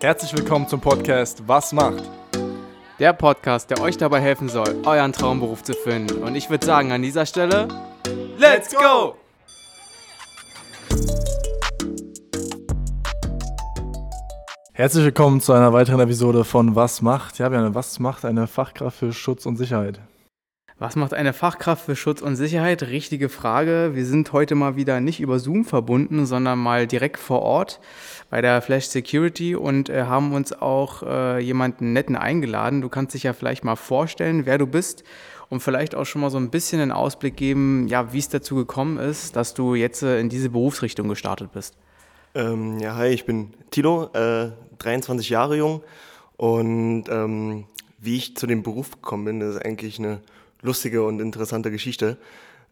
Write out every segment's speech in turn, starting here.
Herzlich willkommen zum Podcast Was macht? Der Podcast, der euch dabei helfen soll, euren Traumberuf zu finden. Und ich würde sagen, an dieser Stelle, let's go! Herzlich willkommen zu einer weiteren Episode von Was macht? Ja, Björn, was macht eine Fachkraft für Schutz und Sicherheit? Was macht eine Fachkraft für Schutz und Sicherheit? Richtige Frage. Wir sind heute mal wieder nicht über Zoom verbunden, sondern mal direkt vor Ort bei der Flash Security und äh, haben uns auch äh, jemanden netten eingeladen. Du kannst dich ja vielleicht mal vorstellen, wer du bist und vielleicht auch schon mal so ein bisschen einen Ausblick geben, ja, wie es dazu gekommen ist, dass du jetzt äh, in diese Berufsrichtung gestartet bist. Ähm, ja, hi, ich bin Tilo, äh, 23 Jahre jung und ähm, wie ich zu dem Beruf gekommen bin, ist eigentlich eine lustige und interessante Geschichte.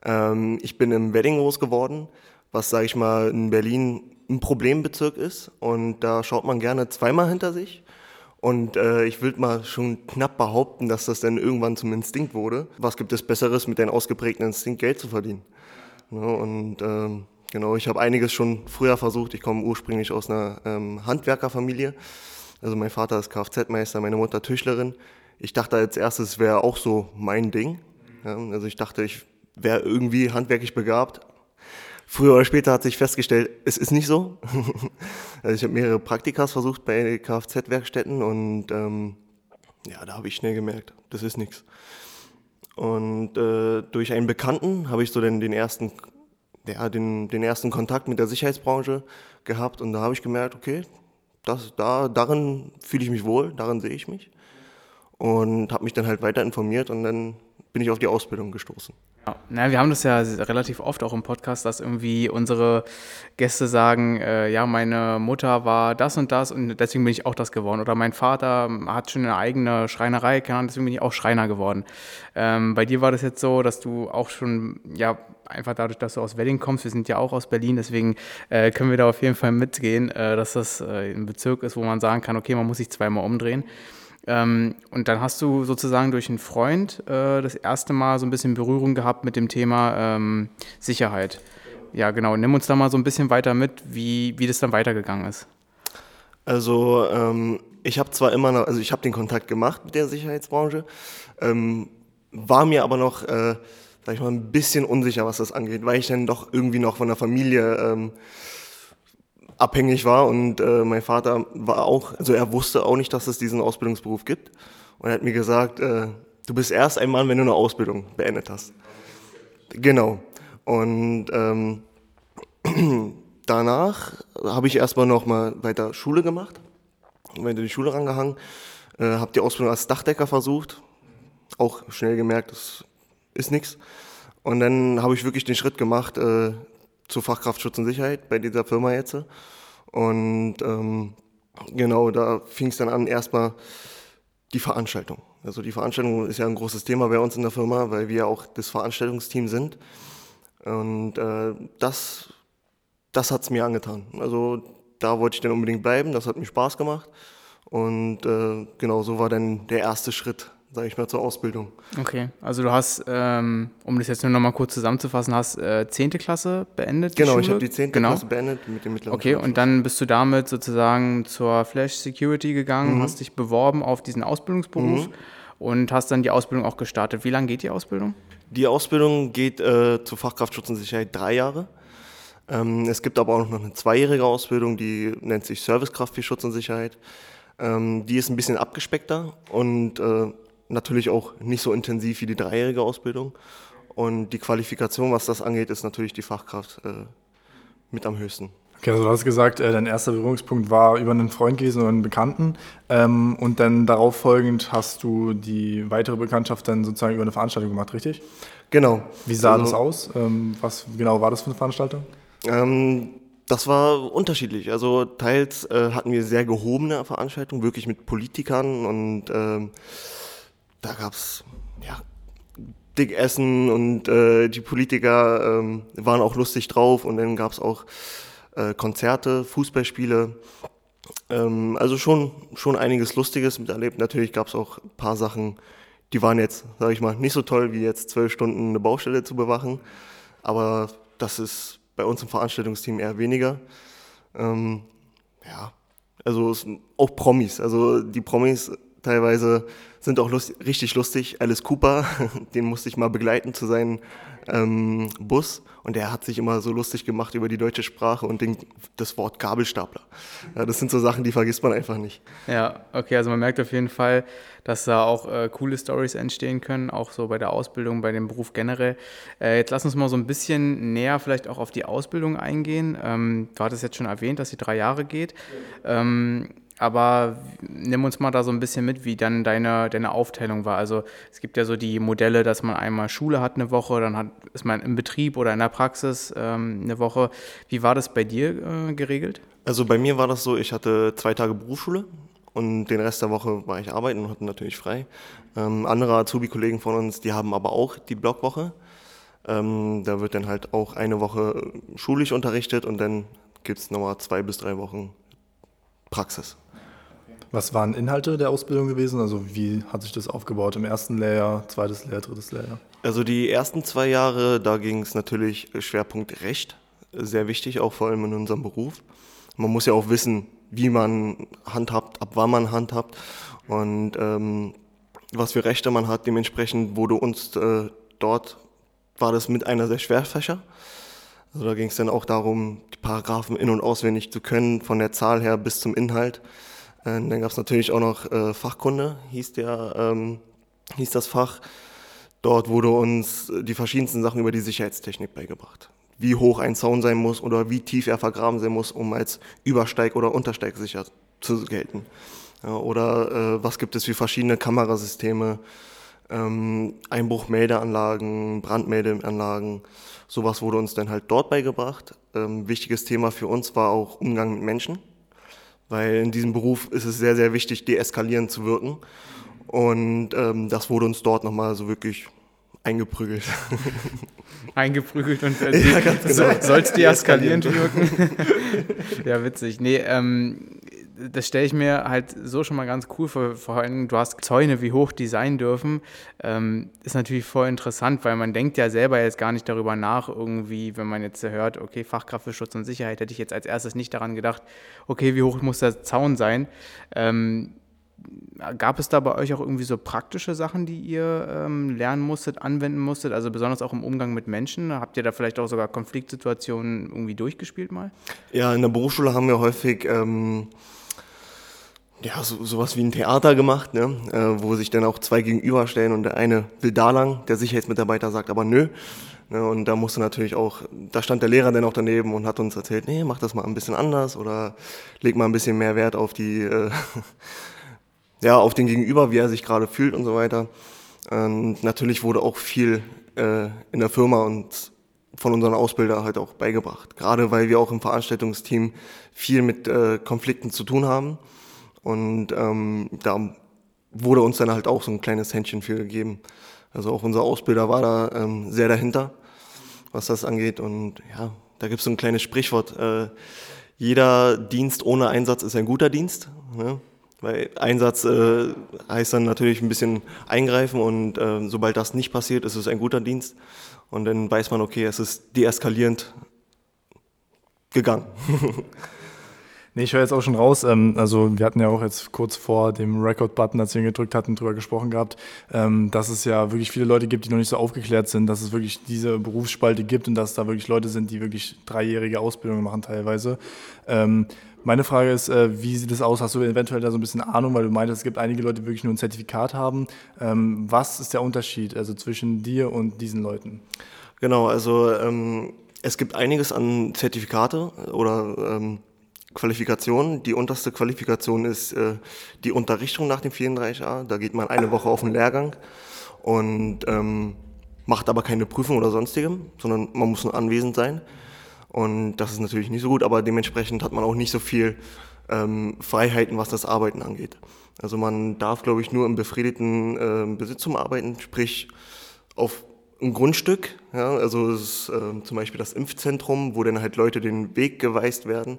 Ähm, ich bin im Wedding groß geworden, was, sage ich mal, in Berlin ein Problembezirk ist und da schaut man gerne zweimal hinter sich. Und äh, ich will mal schon knapp behaupten, dass das dann irgendwann zum Instinkt wurde. Was gibt es Besseres, mit einem ausgeprägten Instinkt Geld zu verdienen? Ja, und ähm, genau, ich habe einiges schon früher versucht. Ich komme ursprünglich aus einer ähm, Handwerkerfamilie. Also mein Vater ist Kfz-Meister, meine Mutter Tischlerin. Ich dachte als erstes wäre auch so mein Ding. Ja, also ich dachte, ich wäre irgendwie handwerklich begabt, Früher oder später hat sich festgestellt, es ist nicht so. also ich habe mehrere Praktikas versucht bei Kfz-Werkstätten und ähm, ja, da habe ich schnell gemerkt, das ist nichts. Und äh, durch einen Bekannten habe ich so den, den ersten ja, den, den ersten Kontakt mit der Sicherheitsbranche gehabt und da habe ich gemerkt, okay, das, da, darin fühle ich mich wohl, darin sehe ich mich und habe mich dann halt weiter informiert und dann bin ich auf die Ausbildung gestoßen. Ja, na, wir haben das ja relativ oft auch im Podcast, dass irgendwie unsere Gäste sagen, äh, ja, meine Mutter war das und das und deswegen bin ich auch das geworden. Oder mein Vater hat schon eine eigene Schreinerei, deswegen bin ich auch Schreiner geworden. Ähm, bei dir war das jetzt so, dass du auch schon, ja, einfach dadurch, dass du aus Wedding kommst, wir sind ja auch aus Berlin, deswegen äh, können wir da auf jeden Fall mitgehen, äh, dass das äh, ein Bezirk ist, wo man sagen kann, okay, man muss sich zweimal umdrehen. Ähm, und dann hast du sozusagen durch einen Freund äh, das erste Mal so ein bisschen Berührung gehabt mit dem Thema ähm, Sicherheit. Ja, genau. Nimm uns da mal so ein bisschen weiter mit, wie, wie das dann weitergegangen ist. Also ähm, ich habe zwar immer noch, also ich habe den Kontakt gemacht mit der Sicherheitsbranche, ähm, war mir aber noch, äh, sag ich mal, ein bisschen unsicher, was das angeht, weil ich dann doch irgendwie noch von der Familie ähm, abhängig war und äh, mein Vater war auch, also er wusste auch nicht, dass es diesen Ausbildungsberuf gibt und er hat mir gesagt, äh, du bist erst ein Mann, wenn du eine Ausbildung beendet hast. Genau. Und ähm, danach habe ich erstmal noch mal weiter Schule gemacht, weiter die Schule rangehangen, äh, habe die Ausbildung als Dachdecker versucht, auch schnell gemerkt, das ist nichts. Und dann habe ich wirklich den Schritt gemacht, äh, zur Fachkraft Schutz und Sicherheit bei dieser Firma jetzt. Und ähm, genau, da fing es dann an, erstmal die Veranstaltung. Also die Veranstaltung ist ja ein großes Thema bei uns in der Firma, weil wir auch das Veranstaltungsteam sind. Und äh, das, das hat es mir angetan. Also da wollte ich dann unbedingt bleiben, das hat mir Spaß gemacht. Und äh, genau so war dann der erste Schritt sage ich mal, zur Ausbildung. Okay, also du hast, ähm, um das jetzt nur noch mal kurz zusammenzufassen, hast äh, 10. Klasse beendet? Genau, ich habe die 10. Genau. Klasse beendet mit dem mittleren Okay, und dann bist du damit sozusagen zur Flash Security gegangen, mhm. hast dich beworben auf diesen Ausbildungsberuf mhm. und hast dann die Ausbildung auch gestartet. Wie lange geht die Ausbildung? Die Ausbildung geht äh, zur Fachkraft Schutz und Sicherheit drei Jahre. Ähm, es gibt aber auch noch eine zweijährige Ausbildung, die nennt sich Servicekraft für Schutz und Sicherheit. Ähm, die ist ein bisschen abgespeckter und äh, natürlich auch nicht so intensiv wie die dreijährige Ausbildung. Und die Qualifikation, was das angeht, ist natürlich die Fachkraft äh, mit am höchsten. Okay, also du hast gesagt, äh, dein erster Berührungspunkt war über einen Freund gewesen oder einen Bekannten. Ähm, und dann darauf folgend hast du die weitere Bekanntschaft dann sozusagen über eine Veranstaltung gemacht, richtig? Genau. Wie sah also, das aus? Ähm, was genau war das für eine Veranstaltung? Ähm, das war unterschiedlich. Also teils äh, hatten wir sehr gehobene Veranstaltungen, wirklich mit Politikern und ähm, da gab es ja, dick Essen und äh, die Politiker ähm, waren auch lustig drauf und dann gab es auch äh, Konzerte, Fußballspiele. Ähm, also schon, schon einiges Lustiges miterlebt. Natürlich gab es auch ein paar Sachen, die waren jetzt, sage ich mal, nicht so toll wie jetzt zwölf Stunden eine Baustelle zu bewachen. Aber das ist bei uns im Veranstaltungsteam eher weniger. Ähm, ja, Also auch Promis. Also die Promis teilweise sind auch lust richtig lustig. Alice Cooper, den musste ich mal begleiten zu seinem ähm, Bus und der hat sich immer so lustig gemacht über die deutsche Sprache und den, das Wort Gabelstapler. Ja, das sind so Sachen, die vergisst man einfach nicht. Ja, okay, also man merkt auf jeden Fall, dass da auch äh, coole Stories entstehen können, auch so bei der Ausbildung, bei dem Beruf generell. Äh, jetzt lass uns mal so ein bisschen näher vielleicht auch auf die Ausbildung eingehen. Ähm, du hattest jetzt schon erwähnt, dass sie drei Jahre geht. Ähm, aber nimm uns mal da so ein bisschen mit, wie dann deine, deine Aufteilung war. Also es gibt ja so die Modelle, dass man einmal Schule hat eine Woche, dann hat, ist man im Betrieb oder in der Praxis ähm, eine Woche. Wie war das bei dir äh, geregelt? Also bei mir war das so, ich hatte zwei Tage Berufsschule und den Rest der Woche war ich arbeiten und hatte natürlich frei. Ähm, andere Azubi-Kollegen von uns, die haben aber auch die Blockwoche. Ähm, da wird dann halt auch eine Woche schulisch unterrichtet und dann gibt es nochmal zwei bis drei Wochen Praxis. Was waren Inhalte der Ausbildung gewesen? Also wie hat sich das aufgebaut im ersten Lehrjahr, zweites Lehrjahr, drittes Lehrjahr? Also die ersten zwei Jahre, da ging es natürlich Schwerpunkt Recht, sehr wichtig, auch vor allem in unserem Beruf. Man muss ja auch wissen, wie man handhabt, ab wann man handhabt und ähm, was für Rechte man hat. Dementsprechend wurde uns äh, dort, war das mit einer der Schwerfächer. Also da ging es dann auch darum, die Paragraphen in- und auswendig zu können, von der Zahl her bis zum Inhalt. Äh, dann gab es natürlich auch noch äh, Fachkunde, hieß, der, ähm, hieß das Fach. Dort wurde uns die verschiedensten Sachen über die Sicherheitstechnik beigebracht. Wie hoch ein Zaun sein muss oder wie tief er vergraben sein muss, um als Übersteig- oder Untersteigsicher zu gelten. Ja, oder äh, was gibt es für verschiedene Kamerasysteme, ähm, Einbruchmeldeanlagen, Brandmeldeanlagen. Sowas wurde uns dann halt dort beigebracht. Ähm, wichtiges Thema für uns war auch Umgang mit Menschen weil in diesem Beruf ist es sehr, sehr wichtig, deeskalierend zu wirken. Und ähm, das wurde uns dort nochmal so wirklich eingeprügelt. Eingeprügelt und äh, ja, genau. so, sollst deeskalierend wirken. ja, witzig. Nee, ähm, das stelle ich mir halt so schon mal ganz cool vor. Vor allem, du hast Zäune, wie hoch die sein dürfen. Ähm, ist natürlich voll interessant, weil man denkt ja selber jetzt gar nicht darüber nach, irgendwie, wenn man jetzt hört, okay, Fachkraft für Schutz und Sicherheit, hätte ich jetzt als erstes nicht daran gedacht, okay, wie hoch muss der Zaun sein? Ähm, gab es da bei euch auch irgendwie so praktische Sachen, die ihr ähm, lernen musstet, anwenden musstet, also besonders auch im Umgang mit Menschen? Habt ihr da vielleicht auch sogar Konfliktsituationen irgendwie durchgespielt mal? Ja, in der Berufsschule haben wir häufig ähm, ja, so, sowas wie ein Theater gemacht, ne? äh, wo sich dann auch zwei gegenüberstellen und der eine will da lang, der Sicherheitsmitarbeiter sagt aber nö. Ne? Und da musste natürlich auch, da stand der Lehrer dann auch daneben und hat uns erzählt, nee, mach das mal ein bisschen anders oder leg mal ein bisschen mehr Wert auf die, äh, ja, auf den Gegenüber, wie er sich gerade fühlt und so weiter. Und natürlich wurde auch viel äh, in der Firma und von unseren Ausbildern halt auch beigebracht. Gerade weil wir auch im Veranstaltungsteam viel mit äh, Konflikten zu tun haben. Und ähm, da wurde uns dann halt auch so ein kleines Händchen für gegeben. Also auch unser Ausbilder war da ähm, sehr dahinter, was das angeht. Und ja, da gibt es so ein kleines Sprichwort. Äh, jeder Dienst ohne Einsatz ist ein guter Dienst. Ne? Weil Einsatz äh, heißt dann natürlich ein bisschen eingreifen und äh, sobald das nicht passiert, ist es ein guter Dienst. Und dann weiß man, okay, es ist deeskalierend gegangen. Nee, ich höre jetzt auch schon raus. Ähm, also wir hatten ja auch jetzt kurz vor dem Record-Button, als wir ihn gedrückt hatten, drüber gesprochen gehabt, ähm, dass es ja wirklich viele Leute gibt, die noch nicht so aufgeklärt sind, dass es wirklich diese Berufsspalte gibt und dass da wirklich Leute sind, die wirklich dreijährige Ausbildungen machen teilweise. Ähm, meine Frage ist, äh, wie sieht es aus? Hast du eventuell da so ein bisschen Ahnung, weil du meintest, es gibt einige Leute, die wirklich nur ein Zertifikat haben. Ähm, was ist der Unterschied also zwischen dir und diesen Leuten? Genau, also ähm, es gibt einiges an Zertifikate oder ähm, Qualifikationen. Die unterste Qualifikation ist äh, die Unterrichtung nach dem 34a. Da geht man eine Woche auf den Lehrgang und ähm, macht aber keine Prüfung oder sonstigem, sondern man muss nur anwesend sein. Und das ist natürlich nicht so gut, aber dementsprechend hat man auch nicht so viel ähm, Freiheiten, was das Arbeiten angeht. Also man darf, glaube ich, nur im befriedeten äh, Besitztum arbeiten, sprich auf ein Grundstück. Ja, also ist äh, zum Beispiel das Impfzentrum, wo dann halt Leute den Weg geweist werden.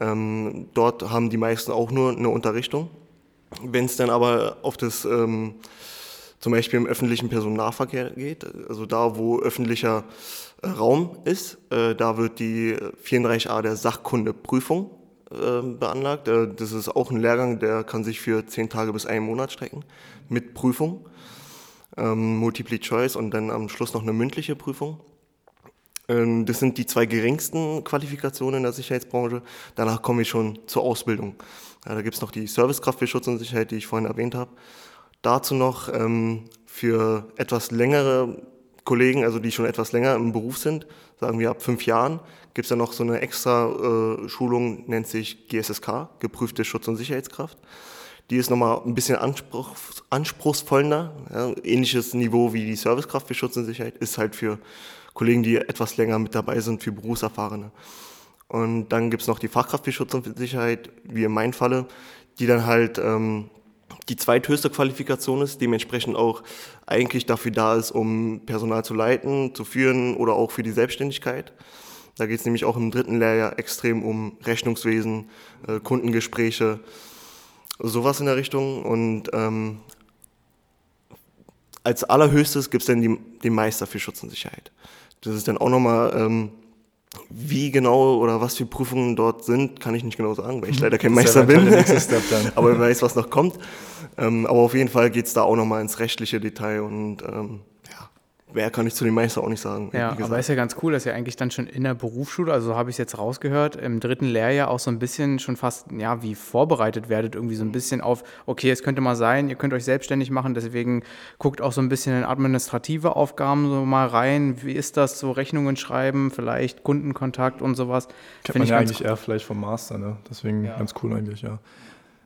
Ähm, dort haben die meisten auch nur eine Unterrichtung. Wenn es dann aber auf das, ähm, zum Beispiel im öffentlichen Personennahverkehr geht, also da, wo öffentlicher äh, Raum ist, äh, da wird die 34a der Sachkundeprüfung äh, beanlagt. Äh, das ist auch ein Lehrgang, der kann sich für zehn Tage bis einen Monat strecken mit Prüfung, ähm, Multiple Choice und dann am Schluss noch eine mündliche Prüfung. Ähm, das sind die zwei geringsten Qualifikationen in der Sicherheitsbranche. Danach komme ich schon zur Ausbildung. Da gibt es noch die Servicekraft für Schutz und Sicherheit, die ich vorhin erwähnt habe. Dazu noch ähm, für etwas längere Kollegen, also die schon etwas länger im Beruf sind, sagen wir ab fünf Jahren, gibt es da noch so eine extra äh, Schulung, nennt sich GSSK, geprüfte Schutz- und Sicherheitskraft. Die ist nochmal ein bisschen anspruch, anspruchsvoller, ähnliches Niveau wie die Servicekraft für Schutz und Sicherheit, ist halt für Kollegen, die etwas länger mit dabei sind, für Berufserfahrene. Und dann gibt es noch die Fachkraft für Schutz und Sicherheit, wie in meinem Falle, die dann halt ähm, die zweithöchste Qualifikation ist, dementsprechend auch eigentlich dafür da ist, um Personal zu leiten, zu führen oder auch für die Selbstständigkeit. Da geht es nämlich auch im dritten Lehrjahr extrem um Rechnungswesen, äh, Kundengespräche, sowas in der Richtung. Und ähm, als allerhöchstes gibt es dann die, den Meister für Schutz und Sicherheit. Das ist dann auch nochmal, ähm, wie genau oder was für Prüfungen dort sind, kann ich nicht genau sagen, weil ich leider kein Meister bin. aber wer weiß, was noch kommt. Ähm, aber auf jeden Fall geht es da auch nochmal ins rechtliche Detail und ähm, Wer kann ich zu den Meister auch nicht sagen. Ja, aber ist ja ganz cool, dass ihr eigentlich dann schon in der Berufsschule, also so habe ich es jetzt rausgehört, im dritten Lehrjahr auch so ein bisschen schon fast, ja, wie vorbereitet werdet, irgendwie so ein bisschen auf, okay, es könnte mal sein, ihr könnt euch selbstständig machen, deswegen guckt auch so ein bisschen in administrative Aufgaben so mal rein. Wie ist das, so Rechnungen schreiben, vielleicht Kundenkontakt und sowas? Kennt man ja eigentlich cool. eher vielleicht vom Master, ne? Deswegen ja. ganz cool eigentlich, ja.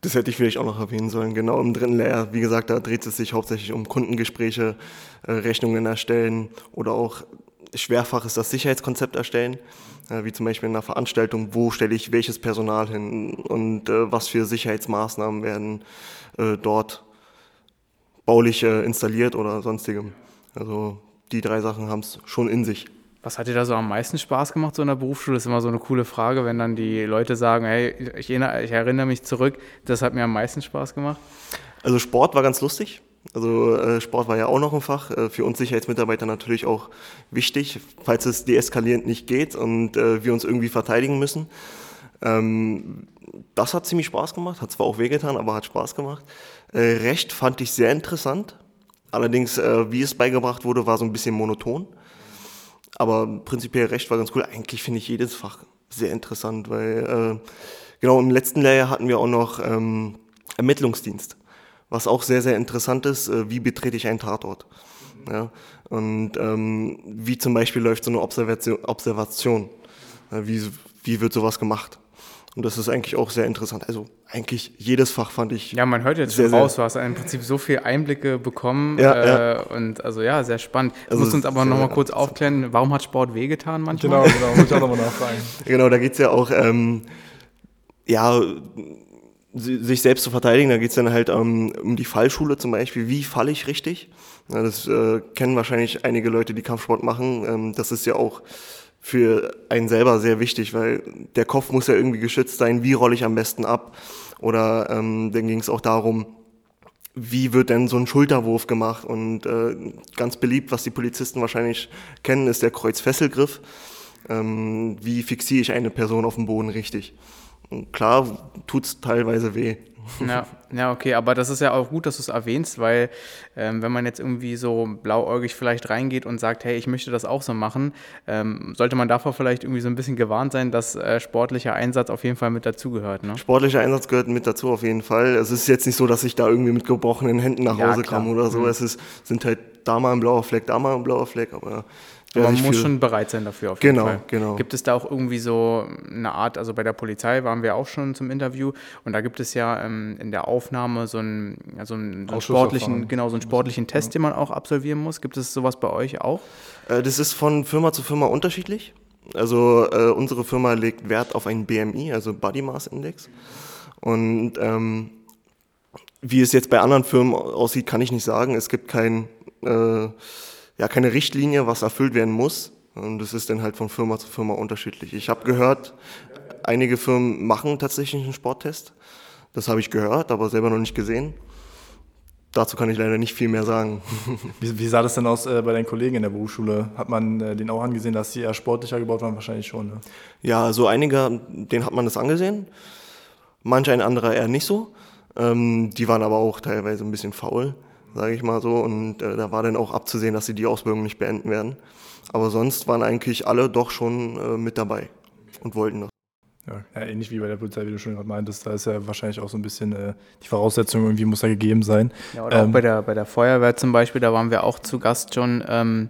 Das hätte ich vielleicht auch noch erwähnen sollen. Genau im dritten Lehrjahr, wie gesagt, da dreht es sich hauptsächlich um Kundengespräche, äh, Rechnungen erstellen oder auch schwerfach ist das Sicherheitskonzept erstellen, äh, wie zum Beispiel in einer Veranstaltung, wo stelle ich welches Personal hin und äh, was für Sicherheitsmaßnahmen werden dort baulich installiert oder sonstigem. Also die drei Sachen haben es schon in sich. Was hat dir da so am meisten Spaß gemacht so in der Berufsschule? Das ist immer so eine coole Frage, wenn dann die Leute sagen, hey, ich erinnere, ich erinnere mich zurück, das hat mir am meisten Spaß gemacht. Also Sport war ganz lustig. Also äh, Sport war ja auch noch ein Fach, äh, für uns Sicherheitsmitarbeiter natürlich auch wichtig, falls es deeskalierend nicht geht und äh, wir uns irgendwie verteidigen müssen. Ähm, das hat ziemlich Spaß gemacht, hat zwar auch wehgetan, aber hat Spaß gemacht. Recht fand ich sehr interessant. Allerdings, wie es beigebracht wurde, war so ein bisschen monoton. Aber prinzipiell Recht war ganz cool. Eigentlich finde ich jedes Fach sehr interessant, weil äh, genau im letzten Lehrjahr hatten wir auch noch ähm, Ermittlungsdienst, was auch sehr, sehr interessant ist. Äh, wie betrete ich einen Tatort? Ja? Und ähm, wie zum Beispiel läuft so eine Observation? Observation? Ja, wie, wie wird sowas gemacht? Und das ist eigentlich auch sehr interessant. Also eigentlich jedes Fach fand ich. Ja, man hört jetzt sehr, schon raus, du hast im Prinzip so viele Einblicke bekommen. Ja, äh, ja. Und also ja, sehr spannend. Du also musst uns aber nochmal kurz aufklären, warum hat Sport wehgetan manchmal? Genau, genau, muss ich auch nochmal nachfragen. genau, da geht es ja auch, ähm, ja, sich selbst zu verteidigen. Da geht es dann halt ähm, um die Fallschule zum Beispiel. Wie falle ich richtig? Ja, das äh, kennen wahrscheinlich einige Leute, die Kampfsport machen. Ähm, das ist ja auch für einen selber sehr wichtig, weil der Kopf muss ja irgendwie geschützt sein. Wie rolle ich am besten ab? Oder ähm, dann ging es auch darum, wie wird denn so ein Schulterwurf gemacht? Und äh, ganz beliebt, was die Polizisten wahrscheinlich kennen, ist der Kreuzfesselgriff. Ähm, wie fixiere ich eine Person auf dem Boden richtig? Und klar tut's teilweise weh. Ja, ja, okay, aber das ist ja auch gut, dass du es erwähnst, weil ähm, wenn man jetzt irgendwie so blauäugig vielleicht reingeht und sagt, hey, ich möchte das auch so machen, ähm, sollte man davor vielleicht irgendwie so ein bisschen gewarnt sein, dass äh, sportlicher Einsatz auf jeden Fall mit dazugehört. Ne? Sportlicher Einsatz gehört mit dazu auf jeden Fall. Es ist jetzt nicht so, dass ich da irgendwie mit gebrochenen Händen nach Hause ja, komme oder so. Mhm. Es ist, sind halt da mal ein blauer Fleck, da mal ein blauer Fleck, aber aber man muss schon bereit sein dafür auf jeden genau, Fall. Genau. Gibt es da auch irgendwie so eine Art, also bei der Polizei waren wir auch schon zum Interview und da gibt es ja ähm, in der Aufnahme so einen, also einen, so einen sportlichen, genau, so einen sportlichen Test, den man auch absolvieren muss. Gibt es sowas bei euch auch? Äh, das ist von Firma zu Firma unterschiedlich. Also äh, unsere Firma legt Wert auf einen BMI, also Body Mass Index. Und ähm, wie es jetzt bei anderen Firmen aussieht, kann ich nicht sagen. Es gibt kein äh, ja keine Richtlinie, was erfüllt werden muss. Und das ist dann halt von Firma zu Firma unterschiedlich. Ich habe gehört, einige Firmen machen tatsächlich einen Sporttest. Das habe ich gehört, aber selber noch nicht gesehen. dazu kann ich leider nicht viel mehr sagen. Wie, wie sah das denn aus äh, bei deinen Kollegen in der Berufsschule? Hat man äh, den auch angesehen, dass sie eher sportlicher gebaut waren? Wahrscheinlich schon. Ne? Ja, so einige, denen hat man das angesehen. Manch ein anderer eher nicht so. Ähm, die waren aber auch teilweise ein bisschen faul, sage ich mal so. Und äh, da war dann auch abzusehen, dass sie die Ausbildung nicht beenden werden. Aber sonst waren eigentlich alle doch schon äh, mit dabei und wollten das. Ja, ja, ähnlich wie bei der Polizei, wie du schon gerade meintest, da ist ja wahrscheinlich auch so ein bisschen äh, die Voraussetzung irgendwie muss da gegeben sein. Ja, oder ähm, auch bei der, bei der Feuerwehr zum Beispiel, da waren wir auch zu Gast schon. Ähm,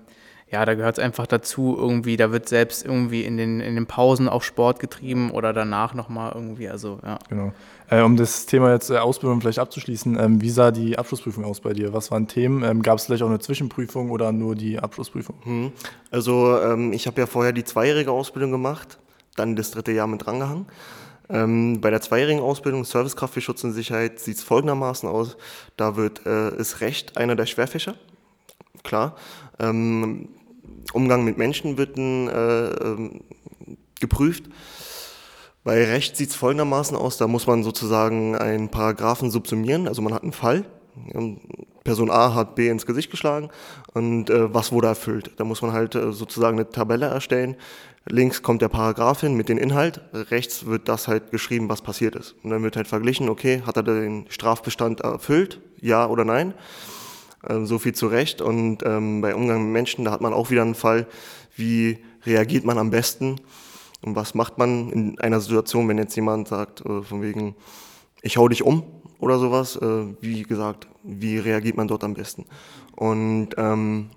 ja, da gehört es einfach dazu, irgendwie, da wird selbst irgendwie in den, in den Pausen auch Sport getrieben oder danach nochmal irgendwie, also ja. Genau. Äh, um das Thema jetzt äh, Ausbildung vielleicht abzuschließen, ähm, wie sah die Abschlussprüfung aus bei dir? Was waren Themen? Ähm, Gab es vielleicht auch eine Zwischenprüfung oder nur die Abschlussprüfung? Hm. Also ähm, ich habe ja vorher die zweijährige Ausbildung gemacht dann das dritte Jahr mit drangehangen. Ähm, bei der zweijährigen Ausbildung Servicekraft für Schutz und Sicherheit sieht es folgendermaßen aus. Da wird, äh, ist Recht einer der Schwerfächer, klar. Ähm, Umgang mit Menschen wird äh, ähm, geprüft. Bei Recht sieht es folgendermaßen aus, da muss man sozusagen einen Paragraphen subsumieren, also man hat einen Fall, Person A hat B ins Gesicht geschlagen und äh, was wurde erfüllt. Da muss man halt äh, sozusagen eine Tabelle erstellen, Links kommt der Paragraph hin mit dem Inhalt, rechts wird das halt geschrieben, was passiert ist. Und dann wird halt verglichen, okay, hat er den Strafbestand erfüllt, ja oder nein? Ähm, so viel zu Recht. Und ähm, bei Umgang mit Menschen, da hat man auch wieder einen Fall, wie reagiert man am besten und was macht man in einer Situation, wenn jetzt jemand sagt, äh, von wegen, ich hau dich um oder sowas, äh, wie gesagt, wie reagiert man dort am besten? Und ähm,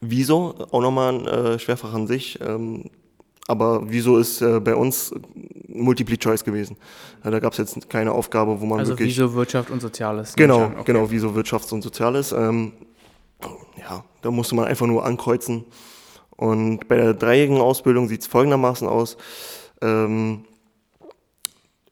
Wieso, auch nochmal ein äh, Schwerfach an sich. Ähm, aber wieso ist äh, bei uns Multiple Choice gewesen? Ja, da gab es jetzt keine Aufgabe, wo man also wirklich... Also wieso Wirtschaft und Soziales? Genau, okay. genau, wieso Wirtschaft und Soziales. Ähm, ja, da musste man einfach nur ankreuzen. Und bei der dreijährigen Ausbildung sieht es folgendermaßen aus. Ähm,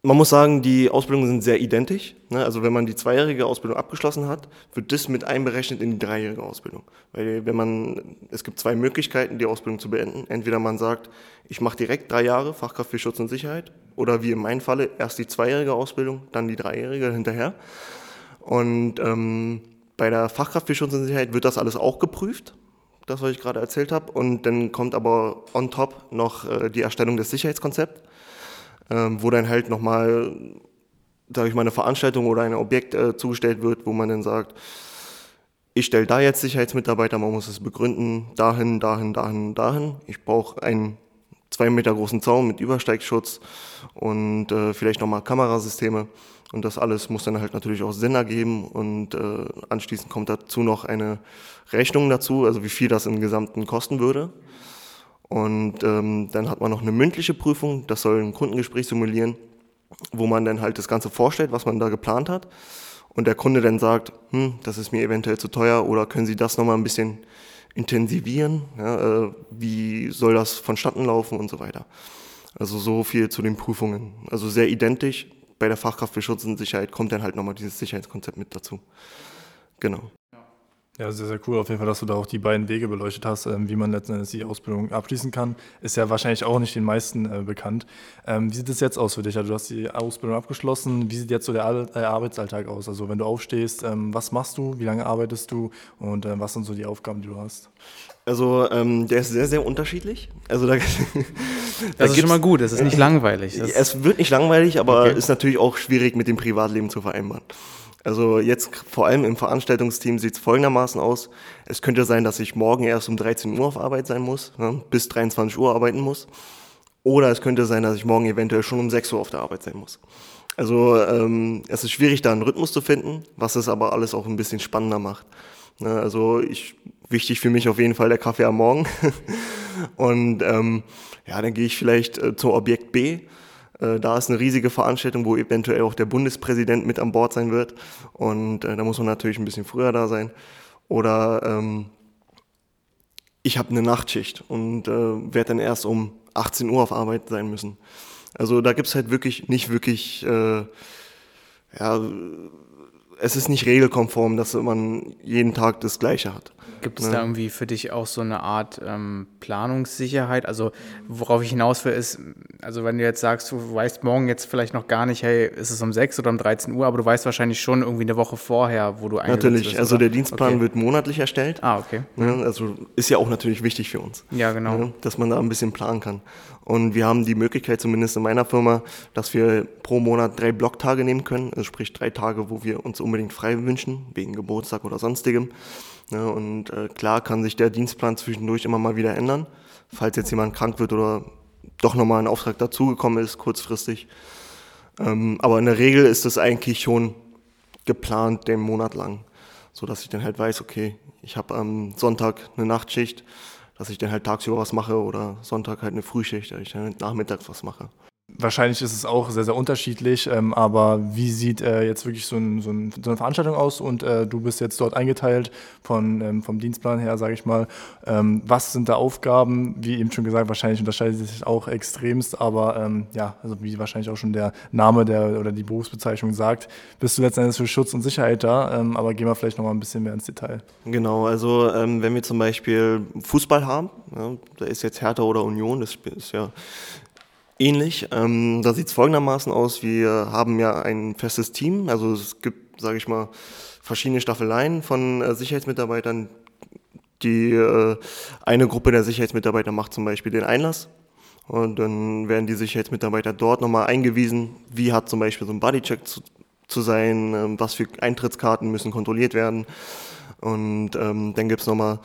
man muss sagen, die Ausbildungen sind sehr identisch. Ne? Also wenn man die zweijährige Ausbildung abgeschlossen hat, wird das mit einberechnet in die dreijährige Ausbildung. Weil wenn man, es gibt zwei Möglichkeiten, die Ausbildung zu beenden. Entweder man sagt, ich mache direkt drei Jahre Fachkraft für Schutz und Sicherheit, oder wie in meinem Falle erst die zweijährige Ausbildung, dann die dreijährige hinterher. Und ähm, bei der Fachkraft für Schutz und Sicherheit wird das alles auch geprüft, das was ich gerade erzählt habe. Und dann kommt aber on top noch äh, die Erstellung des Sicherheitskonzepts ähm, wo dann halt nochmal, sage ich mal, eine Veranstaltung oder ein Objekt äh, zugestellt wird, wo man dann sagt, ich stelle da jetzt Sicherheitsmitarbeiter, man muss es begründen, dahin, dahin, dahin, dahin. Ich brauche einen zwei Meter großen Zaun mit Übersteigschutz und äh, vielleicht nochmal Kamerasysteme. Und das alles muss dann halt natürlich auch Sinn ergeben und äh, anschließend kommt dazu noch eine Rechnung dazu, also wie viel das im Gesamten kosten würde. Und ähm, dann hat man noch eine mündliche Prüfung, das soll ein Kundengespräch simulieren, wo man dann halt das Ganze vorstellt, was man da geplant hat. Und der Kunde dann sagt, hm, das ist mir eventuell zu teuer oder können Sie das nochmal ein bisschen intensivieren? Ja, äh, wie soll das vonstatten laufen und so weiter. Also so viel zu den Prüfungen. Also sehr identisch. Bei der Fachkraft für Schutz und Sicherheit kommt dann halt nochmal dieses Sicherheitskonzept mit dazu. Genau. Ja, sehr, sehr cool auf jeden Fall, dass du da auch die beiden Wege beleuchtet hast, ähm, wie man letzten Endes die Ausbildung abschließen kann. Ist ja wahrscheinlich auch nicht den meisten äh, bekannt. Ähm, wie sieht es jetzt aus für dich? Also du hast die Ausbildung abgeschlossen. Wie sieht jetzt so der Ar äh, Arbeitsalltag aus? Also wenn du aufstehst, ähm, was machst du? Wie lange arbeitest du? Und äh, was sind so die Aufgaben, die du hast? Also ähm, der ist sehr, sehr unterschiedlich. Also da, das ist schon mal gut, es ist nicht langweilig. Das es wird nicht langweilig, aber okay. ist natürlich auch schwierig mit dem Privatleben zu vereinbaren. Also jetzt vor allem im Veranstaltungsteam sieht es folgendermaßen aus. Es könnte sein, dass ich morgen erst um 13 Uhr auf Arbeit sein muss, ne, bis 23 Uhr arbeiten muss. Oder es könnte sein, dass ich morgen eventuell schon um 6 Uhr auf der Arbeit sein muss. Also ähm, es ist schwierig, da einen Rhythmus zu finden, was es aber alles auch ein bisschen spannender macht. Ne, also ich, wichtig für mich auf jeden Fall der Kaffee am Morgen. Und ähm, ja, dann gehe ich vielleicht äh, zum Objekt B da ist eine riesige Veranstaltung, wo eventuell auch der Bundespräsident mit an Bord sein wird. Und äh, da muss man natürlich ein bisschen früher da sein. Oder ähm, ich habe eine Nachtschicht und äh, werde dann erst um 18 Uhr auf Arbeit sein müssen. Also da gibt es halt wirklich nicht wirklich äh, ja, es ist nicht regelkonform, dass man jeden Tag das Gleiche hat. Gibt es ja. da irgendwie für dich auch so eine Art ähm, Planungssicherheit? Also worauf ich hinaus will, ist, also wenn du jetzt sagst, du weißt morgen jetzt vielleicht noch gar nicht, hey, ist es um 6 oder um 13 Uhr, aber du weißt wahrscheinlich schon irgendwie eine Woche vorher, wo du eigentlich. Natürlich, bist, also der Dienstplan okay. wird monatlich erstellt. Ah, okay. Ja, also ist ja auch natürlich wichtig für uns. Ja, genau. Ja, dass man da ein bisschen planen kann. Und wir haben die Möglichkeit, zumindest in meiner Firma, dass wir pro Monat drei Blocktage nehmen können, also sprich drei Tage, wo wir uns unbedingt frei wünschen, wegen Geburtstag oder sonstigem. Ja, und äh, klar kann sich der Dienstplan zwischendurch immer mal wieder ändern, falls jetzt jemand krank wird oder doch nochmal ein Auftrag dazugekommen ist, kurzfristig. Ähm, aber in der Regel ist das eigentlich schon geplant den Monat lang, so dass ich dann halt weiß, okay, ich habe am Sonntag eine Nachtschicht, dass ich dann halt tagsüber was mache oder Sonntag halt eine Frühschicht, dass ich dann halt nachmittags was mache. Wahrscheinlich ist es auch sehr, sehr unterschiedlich, ähm, aber wie sieht äh, jetzt wirklich so, ein, so, ein, so, eine Veranstaltung aus? Und äh, du bist jetzt dort eingeteilt von, ähm, vom Dienstplan her, sage ich mal. Ähm, was sind da Aufgaben? Wie eben schon gesagt, wahrscheinlich unterscheidet es sich auch extremst, aber ähm, ja, also wie wahrscheinlich auch schon der Name der, oder die Berufsbezeichnung sagt, bist du letztendlich für Schutz und Sicherheit da, ähm, aber gehen wir vielleicht nochmal ein bisschen mehr ins Detail. Genau, also ähm, wenn wir zum Beispiel Fußball haben, ja, da ist jetzt Hertha oder Union, das ist ja ähnlich. Ähm, da sieht es folgendermaßen aus. Wir haben ja ein festes Team. Also es gibt, sage ich mal, verschiedene Staffeleien von äh, Sicherheitsmitarbeitern. Die äh, eine Gruppe der Sicherheitsmitarbeiter macht zum Beispiel den Einlass. Und dann werden die Sicherheitsmitarbeiter dort nochmal eingewiesen, wie hat zum Beispiel so ein Bodycheck zu, zu sein, äh, was für Eintrittskarten müssen kontrolliert werden. Und ähm, dann gibt es nochmal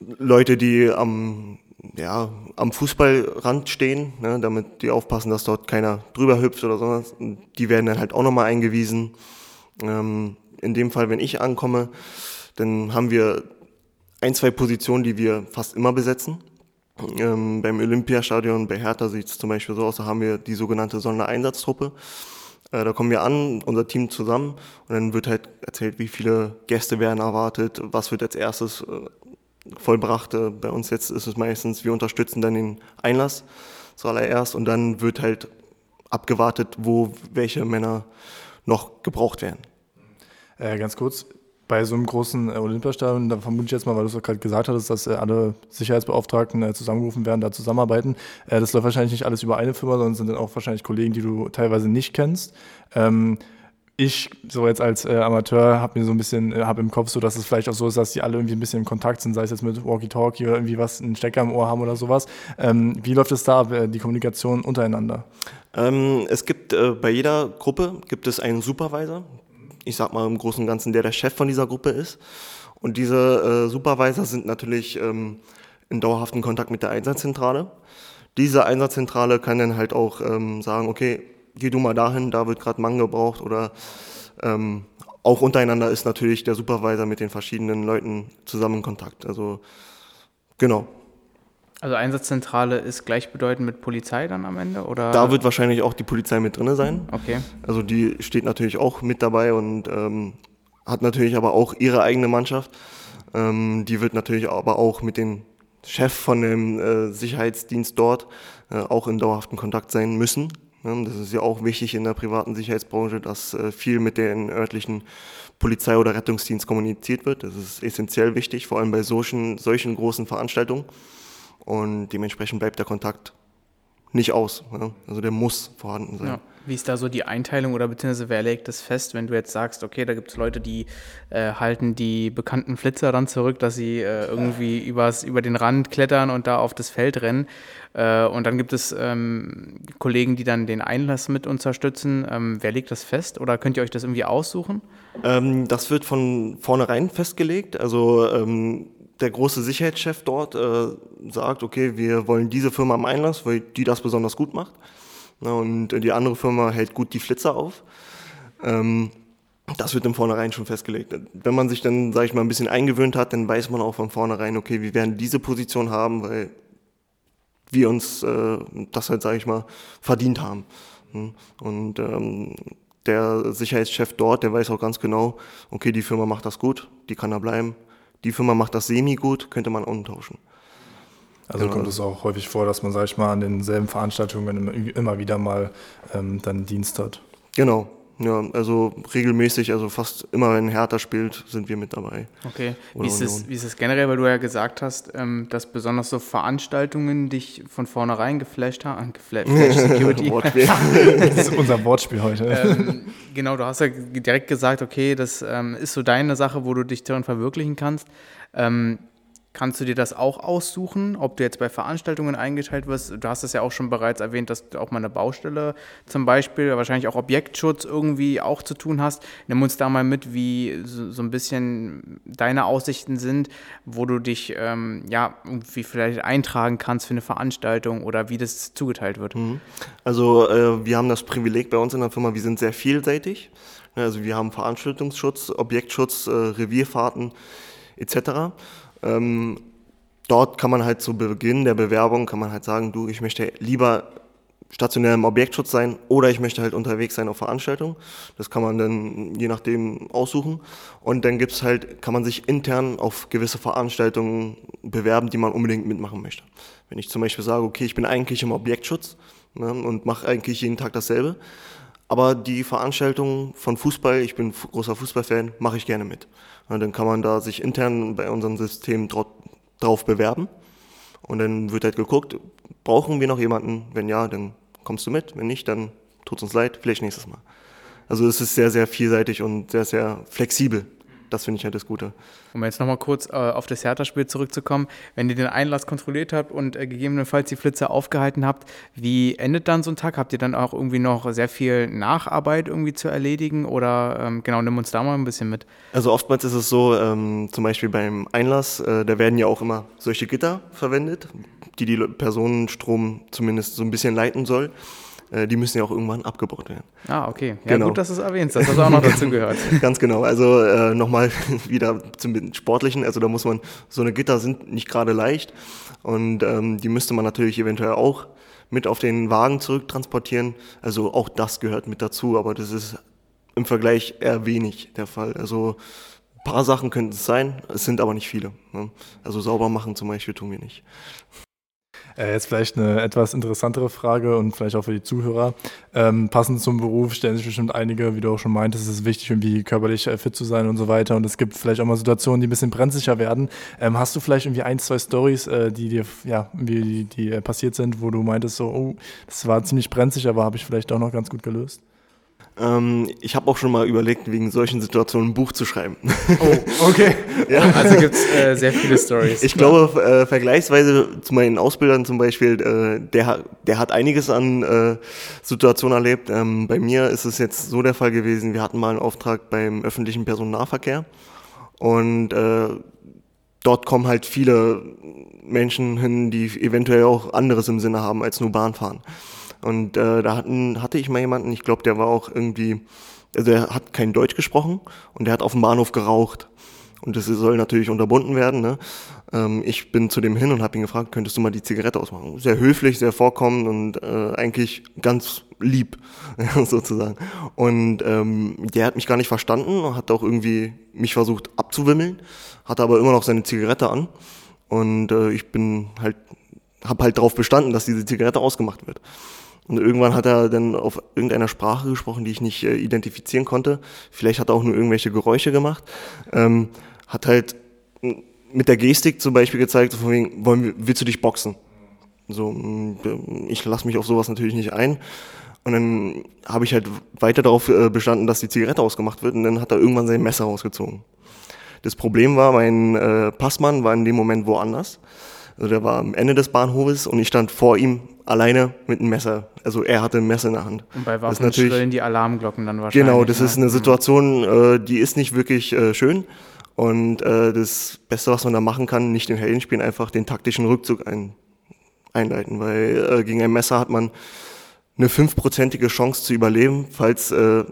Leute, die am ja, am Fußballrand stehen, ne, damit die aufpassen, dass dort keiner drüber hüpft oder sonst. Die werden dann halt auch nochmal eingewiesen. Ähm, in dem Fall, wenn ich ankomme, dann haben wir ein, zwei Positionen, die wir fast immer besetzen. Ähm, beim Olympiastadion bei Hertha sieht es zum Beispiel so aus, da haben wir die sogenannte Sondereinsatztruppe. Äh, da kommen wir an, unser Team zusammen und dann wird halt erzählt, wie viele Gäste werden erwartet, was wird als erstes äh, vollbracht. Bei uns jetzt ist es meistens, wir unterstützen dann den Einlass zuallererst und dann wird halt abgewartet, wo welche Männer noch gebraucht werden. Äh, ganz kurz, bei so einem großen äh, Olympiastadion, da vermute ich jetzt mal, weil du es gerade gesagt hattest, dass äh, alle Sicherheitsbeauftragten äh, zusammengerufen werden, da zusammenarbeiten. Äh, das läuft wahrscheinlich nicht alles über eine Firma, sondern sind dann auch wahrscheinlich Kollegen, die du teilweise nicht kennst. Ähm, ich so jetzt als äh, Amateur habe mir so ein bisschen, äh, habe im Kopf so, dass es vielleicht auch so ist, dass die alle irgendwie ein bisschen im Kontakt sind, sei es jetzt mit Walkie-Talkie oder irgendwie was, einen Stecker im Ohr haben oder sowas. Ähm, wie läuft es da, äh, die Kommunikation untereinander? Ähm, es gibt äh, bei jeder Gruppe gibt es einen Supervisor. Ich sag mal im Großen und Ganzen, der der Chef von dieser Gruppe ist. Und diese äh, Supervisor sind natürlich ähm, in dauerhaften Kontakt mit der Einsatzzentrale. Diese Einsatzzentrale kann dann halt auch ähm, sagen, okay, geh du mal dahin, da wird gerade Mann gebraucht oder ähm, auch untereinander ist natürlich der Supervisor mit den verschiedenen Leuten zusammen in Kontakt. Also genau. Also Einsatzzentrale ist gleichbedeutend mit Polizei dann am Ende? Oder? Da wird wahrscheinlich auch die Polizei mit drin sein. Okay. Also die steht natürlich auch mit dabei und ähm, hat natürlich aber auch ihre eigene Mannschaft. Ähm, die wird natürlich aber auch mit dem Chef von dem äh, Sicherheitsdienst dort äh, auch in dauerhaften Kontakt sein müssen. Ne, das ist ja auch wichtig in der privaten Sicherheitsbranche, dass äh, viel mit den örtlichen Polizei- oder Rettungsdienst kommuniziert wird. Das ist essentiell wichtig, vor allem bei solchen, solchen großen Veranstaltungen. Und dementsprechend bleibt der Kontakt nicht aus. Also der muss vorhanden sein. Ja. Wie ist da so die Einteilung oder beziehungsweise wer legt das fest, wenn du jetzt sagst, okay, da gibt es Leute, die äh, halten die bekannten Flitzer dann zurück, dass sie äh, irgendwie übers, über den Rand klettern und da auf das Feld rennen. Äh, und dann gibt es ähm, Kollegen, die dann den Einlass mit unterstützen. Ähm, wer legt das fest oder könnt ihr euch das irgendwie aussuchen? Ähm, das wird von vornherein festgelegt. Also ähm, der große Sicherheitschef dort äh, sagt, okay, wir wollen diese Firma am Einlass, weil die das besonders gut macht. Na, und die andere Firma hält gut die Flitzer auf. Ähm, das wird im Vornherein schon festgelegt. Wenn man sich dann, sage ich mal, ein bisschen eingewöhnt hat, dann weiß man auch von vornherein, okay, wir werden diese Position haben, weil wir uns äh, das halt, sage ich mal, verdient haben. Hm? Und ähm, der Sicherheitschef dort, der weiß auch ganz genau, okay, die Firma macht das gut, die kann da bleiben. Die Firma macht das semi gut, könnte man umtauschen. Also genau. kommt es auch häufig vor, dass man, sag ich mal, an denselben Veranstaltungen immer wieder mal ähm, dann Dienst hat. Genau, Ja, also regelmäßig, also fast immer, wenn Hertha spielt, sind wir mit dabei. Okay. Wie ist, es, wie ist es generell, weil du ja gesagt hast, ähm, dass besonders so Veranstaltungen dich von vornherein geflasht haben? Geflasht, Security. das ist unser Wortspiel heute. ähm, genau, du hast ja direkt gesagt, okay, das ähm, ist so deine Sache, wo du dich darin verwirklichen kannst. Ähm, kannst du dir das auch aussuchen, ob du jetzt bei Veranstaltungen eingeteilt wirst. Du hast es ja auch schon bereits erwähnt, dass du auch mal eine Baustelle zum Beispiel, wahrscheinlich auch Objektschutz irgendwie auch zu tun hast. Nimm uns da mal mit, wie so, so ein bisschen deine Aussichten sind, wo du dich ähm, ja irgendwie vielleicht eintragen kannst für eine Veranstaltung oder wie das zugeteilt wird. Mhm. Also äh, wir haben das Privileg bei uns in der Firma, wir sind sehr vielseitig. Also wir haben Veranstaltungsschutz, Objektschutz, äh, Revierfahrten etc. Ähm, dort kann man halt zu Beginn der Bewerbung, kann man halt sagen, du, ich möchte lieber stationär im Objektschutz sein oder ich möchte halt unterwegs sein auf Veranstaltungen. Das kann man dann je nachdem aussuchen. Und dann gibt's halt, kann man sich intern auf gewisse Veranstaltungen bewerben, die man unbedingt mitmachen möchte. Wenn ich zum Beispiel sage, okay, ich bin eigentlich im Objektschutz ne, und mache eigentlich jeden Tag dasselbe, aber die Veranstaltungen von Fußball, ich bin großer Fußballfan, mache ich gerne mit. Und dann kann man da sich intern bei unserem System drauf bewerben. Und dann wird halt geguckt, brauchen wir noch jemanden? Wenn ja, dann kommst du mit. Wenn nicht, dann tut uns leid, vielleicht nächstes Mal. Also es ist sehr, sehr vielseitig und sehr, sehr flexibel das finde ich halt das Gute. Um jetzt nochmal kurz äh, auf das Hertha-Spiel zurückzukommen, wenn ihr den Einlass kontrolliert habt und äh, gegebenenfalls die Flitze aufgehalten habt, wie endet dann so ein Tag? Habt ihr dann auch irgendwie noch sehr viel Nacharbeit irgendwie zu erledigen oder ähm, genau, nimm uns da mal ein bisschen mit. Also oftmals ist es so, ähm, zum Beispiel beim Einlass, äh, da werden ja auch immer solche Gitter verwendet, die die Personenstrom zumindest so ein bisschen leiten soll. Äh, die müssen ja auch irgendwann abgebaut werden. Ah, okay. Ja, genau. gut, dass du es erwähnst, dass das auch noch dazu gehört. Ganz genau. Also äh, nochmal wieder zum Sportlichen. Also da muss man, so eine Gitter sind nicht gerade leicht und ähm, die müsste man natürlich eventuell auch mit auf den Wagen zurücktransportieren. Also auch das gehört mit dazu, aber das ist im Vergleich eher wenig der Fall. Also ein paar Sachen könnten es sein, es sind aber nicht viele. Ne? Also sauber machen zum Beispiel tun wir nicht. Äh, jetzt vielleicht eine etwas interessantere Frage und vielleicht auch für die Zuhörer. Ähm, passend zum Beruf stellen sich bestimmt einige, wie du auch schon meintest, es ist wichtig, irgendwie körperlich äh, fit zu sein und so weiter. Und es gibt vielleicht auch mal Situationen, die ein bisschen brenzlicher werden. Ähm, hast du vielleicht irgendwie ein, zwei Stories, äh, die dir ja, die, die äh, passiert sind, wo du meintest, so, oh, das war ziemlich brenzlig, aber habe ich vielleicht auch noch ganz gut gelöst? Ähm, ich habe auch schon mal überlegt, wegen solchen Situationen ein Buch zu schreiben. Oh, okay. ja. Also gibt es äh, sehr viele Stories. Ich glaube, äh, vergleichsweise zu meinen Ausbildern zum Beispiel, äh, der, der hat einiges an äh, Situationen erlebt. Ähm, bei mir ist es jetzt so der Fall gewesen, wir hatten mal einen Auftrag beim öffentlichen Personennahverkehr und äh, dort kommen halt viele Menschen hin, die eventuell auch anderes im Sinne haben als nur Bahnfahren. Und äh, da hatten, hatte ich mal jemanden, ich glaube, der war auch irgendwie, also er hat kein Deutsch gesprochen und der hat auf dem Bahnhof geraucht. Und das soll natürlich unterbunden werden. Ne? Ähm, ich bin zu dem hin und habe ihn gefragt, könntest du mal die Zigarette ausmachen? Sehr höflich, sehr vorkommend und äh, eigentlich ganz lieb, sozusagen. Und ähm, der hat mich gar nicht verstanden, hat auch irgendwie mich versucht abzuwimmeln, hatte aber immer noch seine Zigarette an. Und äh, ich bin halt, habe halt darauf bestanden, dass diese Zigarette ausgemacht wird. Und irgendwann hat er dann auf irgendeiner Sprache gesprochen, die ich nicht äh, identifizieren konnte. Vielleicht hat er auch nur irgendwelche Geräusche gemacht. Ähm, hat halt mit der Gestik zum Beispiel gezeigt, von wegen, wollen willst du dich boxen? So, ich lasse mich auf sowas natürlich nicht ein. Und dann habe ich halt weiter darauf äh, bestanden, dass die Zigarette ausgemacht wird. Und dann hat er irgendwann sein Messer rausgezogen. Das Problem war, mein äh, Passmann war in dem Moment woanders. Also der war am Ende des Bahnhofes und ich stand vor ihm alleine mit einem Messer. Also er hatte ein Messer in der Hand. Und bei Waffen schrillen die Alarmglocken dann wahrscheinlich. Genau, das ne? ist eine Situation, äh, die ist nicht wirklich äh, schön. Und äh, das Beste, was man da machen kann, nicht den Helden spielen, einfach den taktischen Rückzug ein, einleiten. Weil äh, gegen ein Messer hat man eine fünfprozentige Chance zu überleben, falls äh,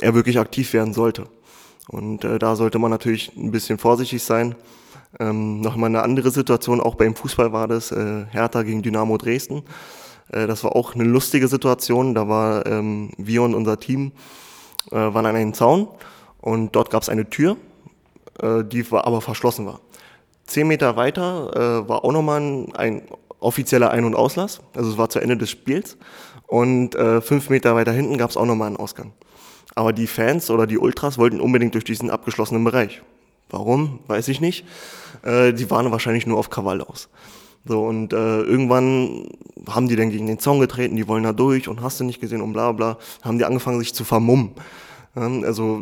er wirklich aktiv werden sollte. Und äh, da sollte man natürlich ein bisschen vorsichtig sein. Ähm, Nochmal eine andere Situation, auch beim Fußball war das, äh, Hertha gegen Dynamo Dresden. Äh, das war auch eine lustige Situation. Da war ähm, wir und unser Team äh, waren an einem Zaun und dort gab es eine Tür, äh, die war, aber verschlossen war. Zehn Meter weiter äh, war auch nochmal ein, ein offizieller Ein- und Auslass, also es war zu Ende des Spiels. Und äh, fünf Meter weiter hinten gab es auch nochmal einen Ausgang. Aber die Fans oder die Ultras wollten unbedingt durch diesen abgeschlossenen Bereich. Warum? Weiß ich nicht. Äh, die waren wahrscheinlich nur auf Krawall aus. So, und äh, irgendwann haben die dann gegen den Zaun getreten, die wollen da durch und hast du nicht gesehen und bla bla, haben die angefangen sich zu vermummen. Also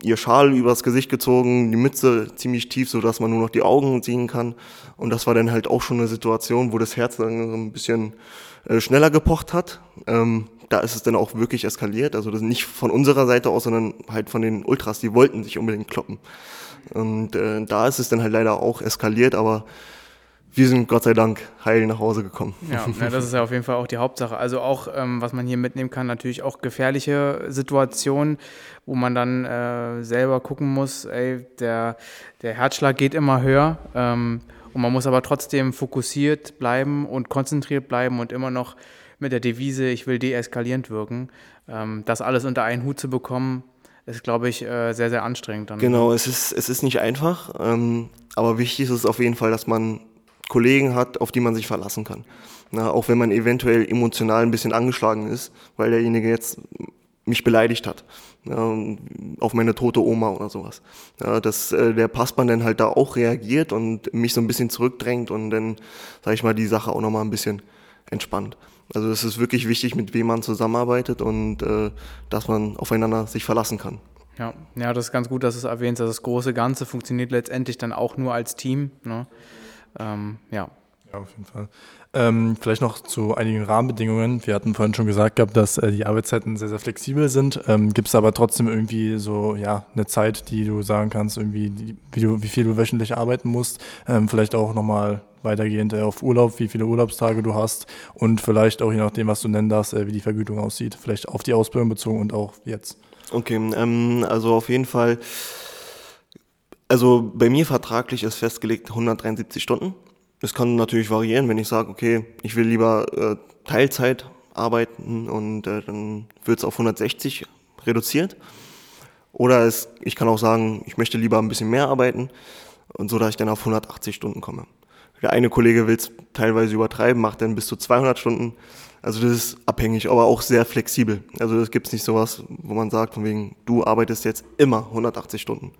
ihr Schal übers Gesicht gezogen, die Mütze ziemlich tief, so dass man nur noch die Augen sehen kann. Und das war dann halt auch schon eine Situation, wo das Herz dann ein bisschen äh, schneller gepocht hat. Ähm, da ist es dann auch wirklich eskaliert. Also das nicht von unserer Seite aus, sondern halt von den Ultras, die wollten sich unbedingt kloppen. Und äh, da ist es dann halt leider auch eskaliert, aber wir sind Gott sei Dank heil nach Hause gekommen. Ja, ja, das ist ja auf jeden Fall auch die Hauptsache. Also auch, ähm, was man hier mitnehmen kann, natürlich auch gefährliche Situationen, wo man dann äh, selber gucken muss, ey, der, der Herzschlag geht immer höher ähm, und man muss aber trotzdem fokussiert bleiben und konzentriert bleiben und immer noch mit der Devise, ich will deeskalierend wirken. Ähm, das alles unter einen Hut zu bekommen, ist, glaube ich, äh, sehr, sehr anstrengend. Dann. Genau, es ist, es ist nicht einfach, ähm, aber wichtig ist es auf jeden Fall, dass man Kollegen hat, auf die man sich verlassen kann. Na, auch wenn man eventuell emotional ein bisschen angeschlagen ist, weil derjenige jetzt mich beleidigt hat. Ja, auf meine tote Oma oder sowas. Ja, dass äh, der Passmann dann halt da auch reagiert und mich so ein bisschen zurückdrängt und dann, sag ich mal, die Sache auch nochmal ein bisschen entspannt. Also es ist wirklich wichtig, mit wem man zusammenarbeitet und äh, dass man aufeinander sich verlassen kann. Ja, ja, das ist ganz gut, dass du es erwähnst. Also das große Ganze funktioniert letztendlich dann auch nur als Team. Ne? Ähm, ja. Ja, auf jeden Fall. Ähm, vielleicht noch zu einigen Rahmenbedingungen. Wir hatten vorhin schon gesagt gehabt, dass äh, die Arbeitszeiten sehr, sehr flexibel sind. Ähm, Gibt es aber trotzdem irgendwie so ja eine Zeit, die du sagen kannst, irgendwie, die, wie, du, wie viel du wöchentlich arbeiten musst? Ähm, vielleicht auch nochmal weitergehend äh, auf Urlaub, wie viele Urlaubstage du hast und vielleicht auch je nachdem, was du nennen darfst, äh, wie die Vergütung aussieht. Vielleicht auf die Ausbildung bezogen und auch jetzt. Okay, ähm, also auf jeden Fall also bei mir vertraglich ist festgelegt 173 Stunden. Es kann natürlich variieren, wenn ich sage, okay, ich will lieber äh, Teilzeit arbeiten und äh, dann wird es auf 160 reduziert. Oder es, ich kann auch sagen, ich möchte lieber ein bisschen mehr arbeiten und so, dass ich dann auf 180 Stunden komme. Der eine Kollege will es teilweise übertreiben, macht dann bis zu 200 Stunden. Also das ist abhängig, aber auch sehr flexibel. Also es gibt nicht sowas, wo man sagt, von wegen, du arbeitest jetzt immer 180 Stunden.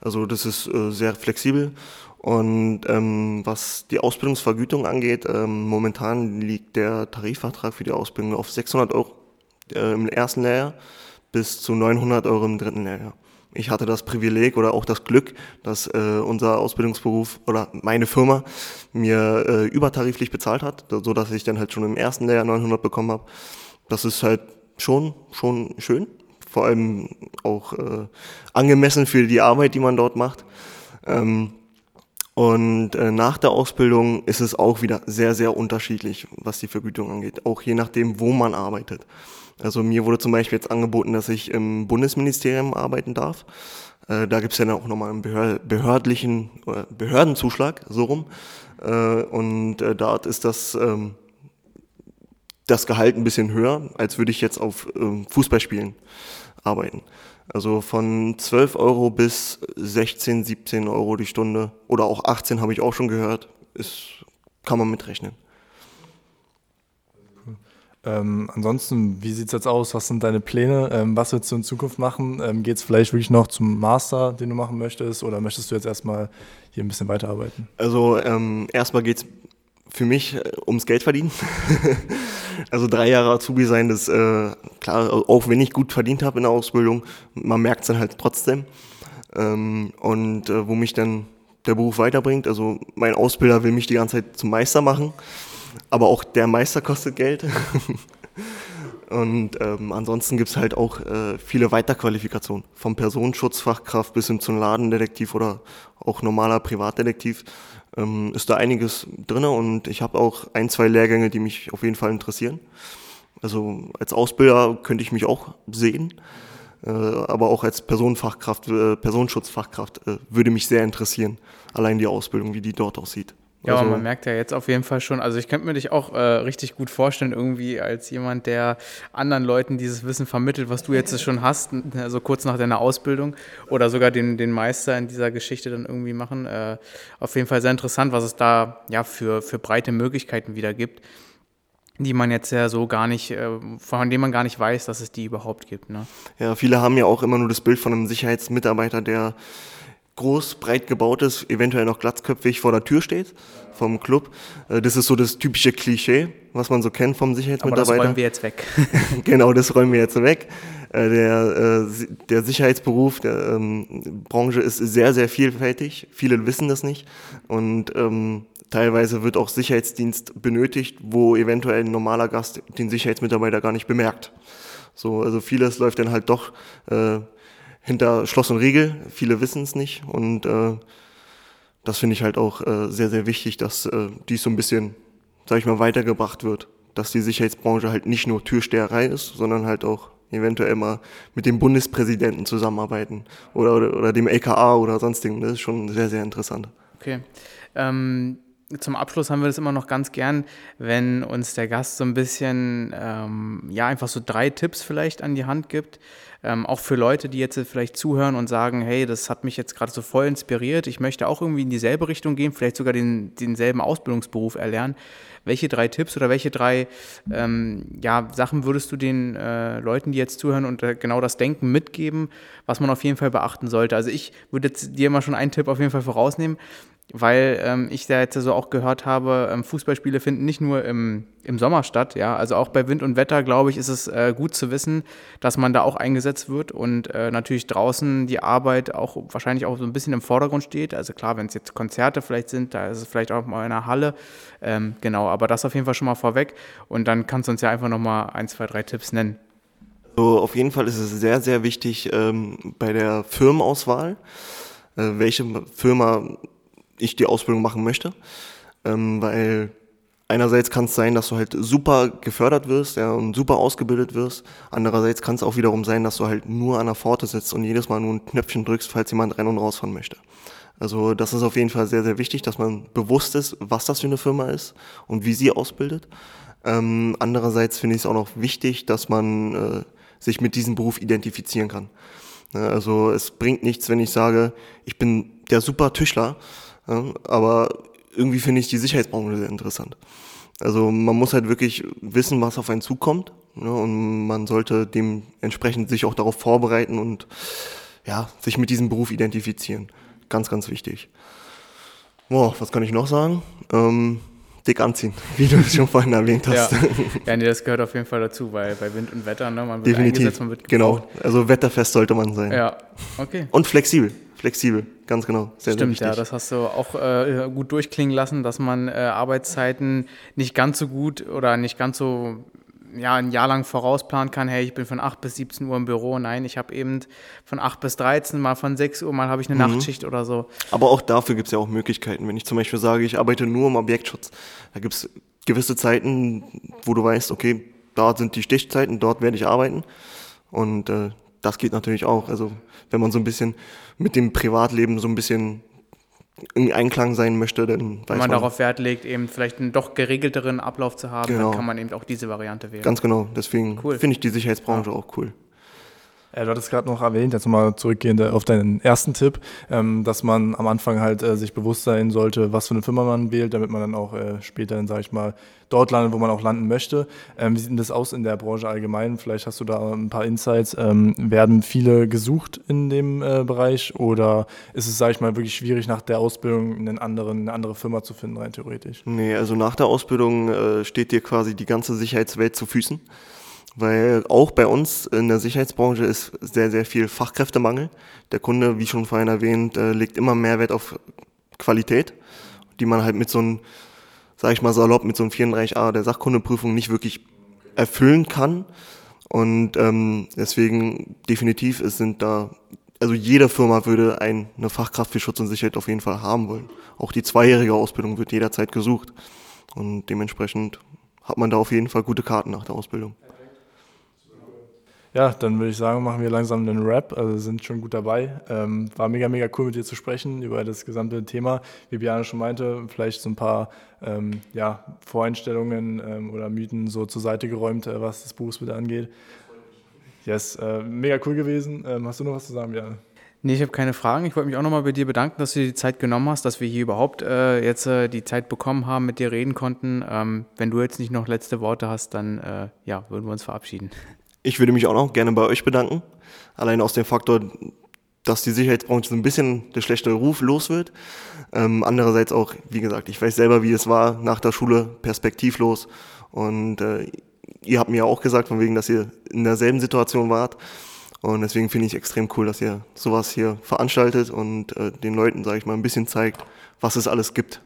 Also das ist äh, sehr flexibel. Und ähm, was die Ausbildungsvergütung angeht, ähm, momentan liegt der Tarifvertrag für die Ausbildung auf 600 Euro äh, im ersten Lehrjahr bis zu 900 Euro im dritten Lehrjahr. Ich hatte das Privileg oder auch das Glück, dass äh, unser Ausbildungsberuf oder meine Firma mir äh, übertariflich bezahlt hat, so dass ich dann halt schon im ersten Lehrjahr 900 bekommen habe. Das ist halt schon schon schön vor allem auch äh, angemessen für die Arbeit, die man dort macht. Ähm, und äh, nach der Ausbildung ist es auch wieder sehr, sehr unterschiedlich, was die Vergütung angeht, auch je nachdem, wo man arbeitet. Also mir wurde zum Beispiel jetzt angeboten, dass ich im Bundesministerium arbeiten darf. Äh, da gibt es ja dann auch nochmal einen behördlichen äh, Behördenzuschlag, so rum. Äh, und äh, dort ist das ähm, das Gehalt ein bisschen höher, als würde ich jetzt auf ähm, Fußballspielen arbeiten. Also von 12 Euro bis 16, 17 Euro die Stunde oder auch 18 habe ich auch schon gehört, ist, kann man mitrechnen. Ähm, ansonsten, wie sieht es jetzt aus? Was sind deine Pläne? Ähm, was willst du in Zukunft machen? Ähm, Geht es vielleicht wirklich noch zum Master, den du machen möchtest? Oder möchtest du jetzt erstmal hier ein bisschen weiterarbeiten? Also ähm, erstmal geht es für mich äh, ums Geld verdienen. also drei Jahre Azubi sein, das äh, klar, auch wenn ich gut verdient habe in der Ausbildung, man merkt es dann halt trotzdem. Ähm, und äh, wo mich dann der Beruf weiterbringt, also mein Ausbilder will mich die ganze Zeit zum Meister machen, aber auch der Meister kostet Geld. Und ähm, ansonsten gibt es halt auch äh, viele Weiterqualifikationen, vom Personenschutzfachkraft bis hin zum Ladendetektiv oder auch normaler Privatdetektiv ähm, ist da einiges drin und ich habe auch ein, zwei Lehrgänge, die mich auf jeden Fall interessieren. Also als Ausbilder könnte ich mich auch sehen, äh, aber auch als Personenfachkraft, äh, Personenschutzfachkraft äh, würde mich sehr interessieren, allein die Ausbildung, wie die dort aussieht. Ja, also, aber man merkt ja jetzt auf jeden Fall schon, also ich könnte mir dich auch äh, richtig gut vorstellen, irgendwie als jemand, der anderen Leuten dieses Wissen vermittelt, was du jetzt schon hast, also kurz nach deiner Ausbildung oder sogar den, den Meister in dieser Geschichte dann irgendwie machen. Äh, auf jeden Fall sehr interessant, was es da ja für, für breite Möglichkeiten wieder gibt. die man jetzt ja so gar nicht, äh, von denen man gar nicht weiß, dass es die überhaupt gibt. Ne? Ja, viele haben ja auch immer nur das Bild von einem Sicherheitsmitarbeiter, der groß, breit gebaut ist, eventuell noch glatzköpfig vor der Tür steht vom Club. Äh, das ist so das typische Klischee, was man so kennt vom Sicherheitsmitarbeiter. Aber das räumen wir jetzt weg. genau, das räumen wir jetzt weg. Äh, der, der Sicherheitsberuf der ähm, Branche ist sehr, sehr vielfältig. Viele wissen das nicht. Und ähm, Teilweise wird auch Sicherheitsdienst benötigt, wo eventuell ein normaler Gast den Sicherheitsmitarbeiter gar nicht bemerkt. So, also vieles läuft dann halt doch äh, hinter Schloss und Riegel. Viele wissen es nicht und äh, das finde ich halt auch äh, sehr, sehr wichtig, dass äh, dies so ein bisschen, sag ich mal, weitergebracht wird. Dass die Sicherheitsbranche halt nicht nur Türsteherei ist, sondern halt auch eventuell mal mit dem Bundespräsidenten zusammenarbeiten oder, oder, oder dem LKA oder sonstigen. Das ist schon sehr, sehr interessant. Okay. Ähm zum Abschluss haben wir das immer noch ganz gern, wenn uns der Gast so ein bisschen, ähm, ja, einfach so drei Tipps vielleicht an die Hand gibt. Ähm, auch für Leute, die jetzt vielleicht zuhören und sagen, hey, das hat mich jetzt gerade so voll inspiriert, ich möchte auch irgendwie in dieselbe Richtung gehen, vielleicht sogar den, denselben Ausbildungsberuf erlernen. Welche drei Tipps oder welche drei ähm, ja, Sachen würdest du den äh, Leuten, die jetzt zuhören und äh, genau das Denken mitgeben, was man auf jeden Fall beachten sollte? Also ich würde jetzt dir mal schon einen Tipp auf jeden Fall vorausnehmen weil ähm, ich da jetzt so auch gehört habe, ähm, Fußballspiele finden nicht nur im, im Sommer statt, ja, also auch bei Wind und Wetter, glaube ich, ist es äh, gut zu wissen, dass man da auch eingesetzt wird und äh, natürlich draußen die Arbeit auch wahrscheinlich auch so ein bisschen im Vordergrund steht, also klar, wenn es jetzt Konzerte vielleicht sind, da ist es vielleicht auch mal in einer Halle, ähm, genau, aber das auf jeden Fall schon mal vorweg. Und dann kannst du uns ja einfach nochmal ein, zwei, drei Tipps nennen. So, auf jeden Fall ist es sehr, sehr wichtig ähm, bei der Firmenauswahl, äh, welche Firma ich die Ausbildung machen möchte, ähm, weil einerseits kann es sein, dass du halt super gefördert wirst ja, und super ausgebildet wirst. Andererseits kann es auch wiederum sein, dass du halt nur an der Pforte sitzt und jedes Mal nur ein Knöpfchen drückst, falls jemand rein und rausfahren möchte. Also das ist auf jeden Fall sehr, sehr wichtig, dass man bewusst ist, was das für eine Firma ist und wie sie ausbildet. Ähm, andererseits finde ich es auch noch wichtig, dass man äh, sich mit diesem Beruf identifizieren kann. Ja, also es bringt nichts, wenn ich sage, ich bin der super Tischler, aber irgendwie finde ich die Sicherheitsbranche sehr interessant. Also man muss halt wirklich wissen, was auf einen zukommt. Ja, und man sollte dementsprechend sich auch darauf vorbereiten und ja, sich mit diesem Beruf identifizieren. Ganz, ganz wichtig. Boah, was kann ich noch sagen? Ähm, dick anziehen, wie du es schon vorhin erwähnt hast. Ja, ja nee, das gehört auf jeden Fall dazu, weil bei Wind und Wetter, ne, man wird Definitiv. man wird Genau, also wetterfest sollte man sein. Ja, okay. Und flexibel flexibel, ganz genau. Sehr, Stimmt, sehr ja, das hast du auch äh, gut durchklingen lassen, dass man äh, Arbeitszeiten nicht ganz so gut oder nicht ganz so ja, ein Jahr lang vorausplanen kann, hey, ich bin von 8 bis 17 Uhr im Büro. Nein, ich habe eben von 8 bis 13, mal von 6 Uhr, mal habe ich eine mhm. Nachtschicht oder so. Aber auch dafür gibt es ja auch Möglichkeiten. Wenn ich zum Beispiel sage, ich arbeite nur im Objektschutz, da gibt es gewisse Zeiten, wo du weißt, okay, da sind die Stichzeiten, dort werde ich arbeiten. Und äh, das geht natürlich auch. Also wenn man so ein bisschen mit dem Privatleben so ein bisschen in Einklang sein möchte, dann weiß Wenn man, man darauf Wert legt, eben vielleicht einen doch geregelteren Ablauf zu haben, genau. dann kann man eben auch diese Variante wählen. Ganz genau. Deswegen cool. finde ich die Sicherheitsbranche ja. auch cool. Ja, du hattest gerade noch erwähnt, jetzt nochmal zurückgehend auf deinen ersten Tipp, ähm, dass man am Anfang halt äh, sich bewusst sein sollte, was für eine Firma man wählt, damit man dann auch äh, später, dann sage ich mal, dort landet, wo man auch landen möchte. Ähm, wie sieht denn das aus in der Branche allgemein? Vielleicht hast du da ein paar Insights. Ähm, werden viele gesucht in dem äh, Bereich oder ist es, sage ich mal, wirklich schwierig, nach der Ausbildung einen anderen, eine andere Firma zu finden, rein theoretisch? Nee, also nach der Ausbildung äh, steht dir quasi die ganze Sicherheitswelt zu Füßen weil auch bei uns in der Sicherheitsbranche ist sehr, sehr viel Fachkräftemangel. Der Kunde, wie schon vorhin erwähnt, äh, legt immer mehr Wert auf Qualität, die man halt mit so einem, sag ich mal salopp, mit so einem 34a der Sachkundeprüfung nicht wirklich erfüllen kann. Und ähm, deswegen definitiv es sind da, also jede Firma würde ein, eine Fachkraft für Schutz und Sicherheit auf jeden Fall haben wollen. Auch die zweijährige Ausbildung wird jederzeit gesucht. Und dementsprechend hat man da auf jeden Fall gute Karten nach der Ausbildung. Ja, dann würde ich sagen, machen wir langsam einen Rap. Also sind schon gut dabei. Ähm, war mega, mega cool mit dir zu sprechen über das gesamte Thema. Wie Biane schon meinte, vielleicht so ein paar ähm, ja, Voreinstellungen ähm, oder Mythen so zur Seite geräumt, äh, was das Berufsbild angeht. Yes, äh, mega cool gewesen. Ähm, hast du noch was zu sagen, Biane? Nee, ich habe keine Fragen. Ich wollte mich auch nochmal bei dir bedanken, dass du dir die Zeit genommen hast, dass wir hier überhaupt äh, jetzt äh, die Zeit bekommen haben, mit dir reden konnten. Ähm, wenn du jetzt nicht noch letzte Worte hast, dann äh, ja, würden wir uns verabschieden. Ich würde mich auch noch gerne bei euch bedanken. Allein aus dem Faktor, dass die Sicherheitsbranche so ein bisschen der schlechte Ruf los wird. Ähm, andererseits auch, wie gesagt, ich weiß selber, wie es war nach der Schule, perspektivlos. Und äh, ihr habt mir auch gesagt, von wegen, dass ihr in derselben Situation wart. Und deswegen finde ich extrem cool, dass ihr sowas hier veranstaltet und äh, den Leuten, sage ich mal, ein bisschen zeigt, was es alles gibt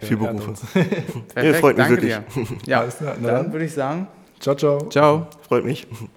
für Ja, Berufe. Perfekt, freut mich danke wirklich. dir. Ja, na dann. würde ich sagen, Ciao, ciao. ciao. Freut mich.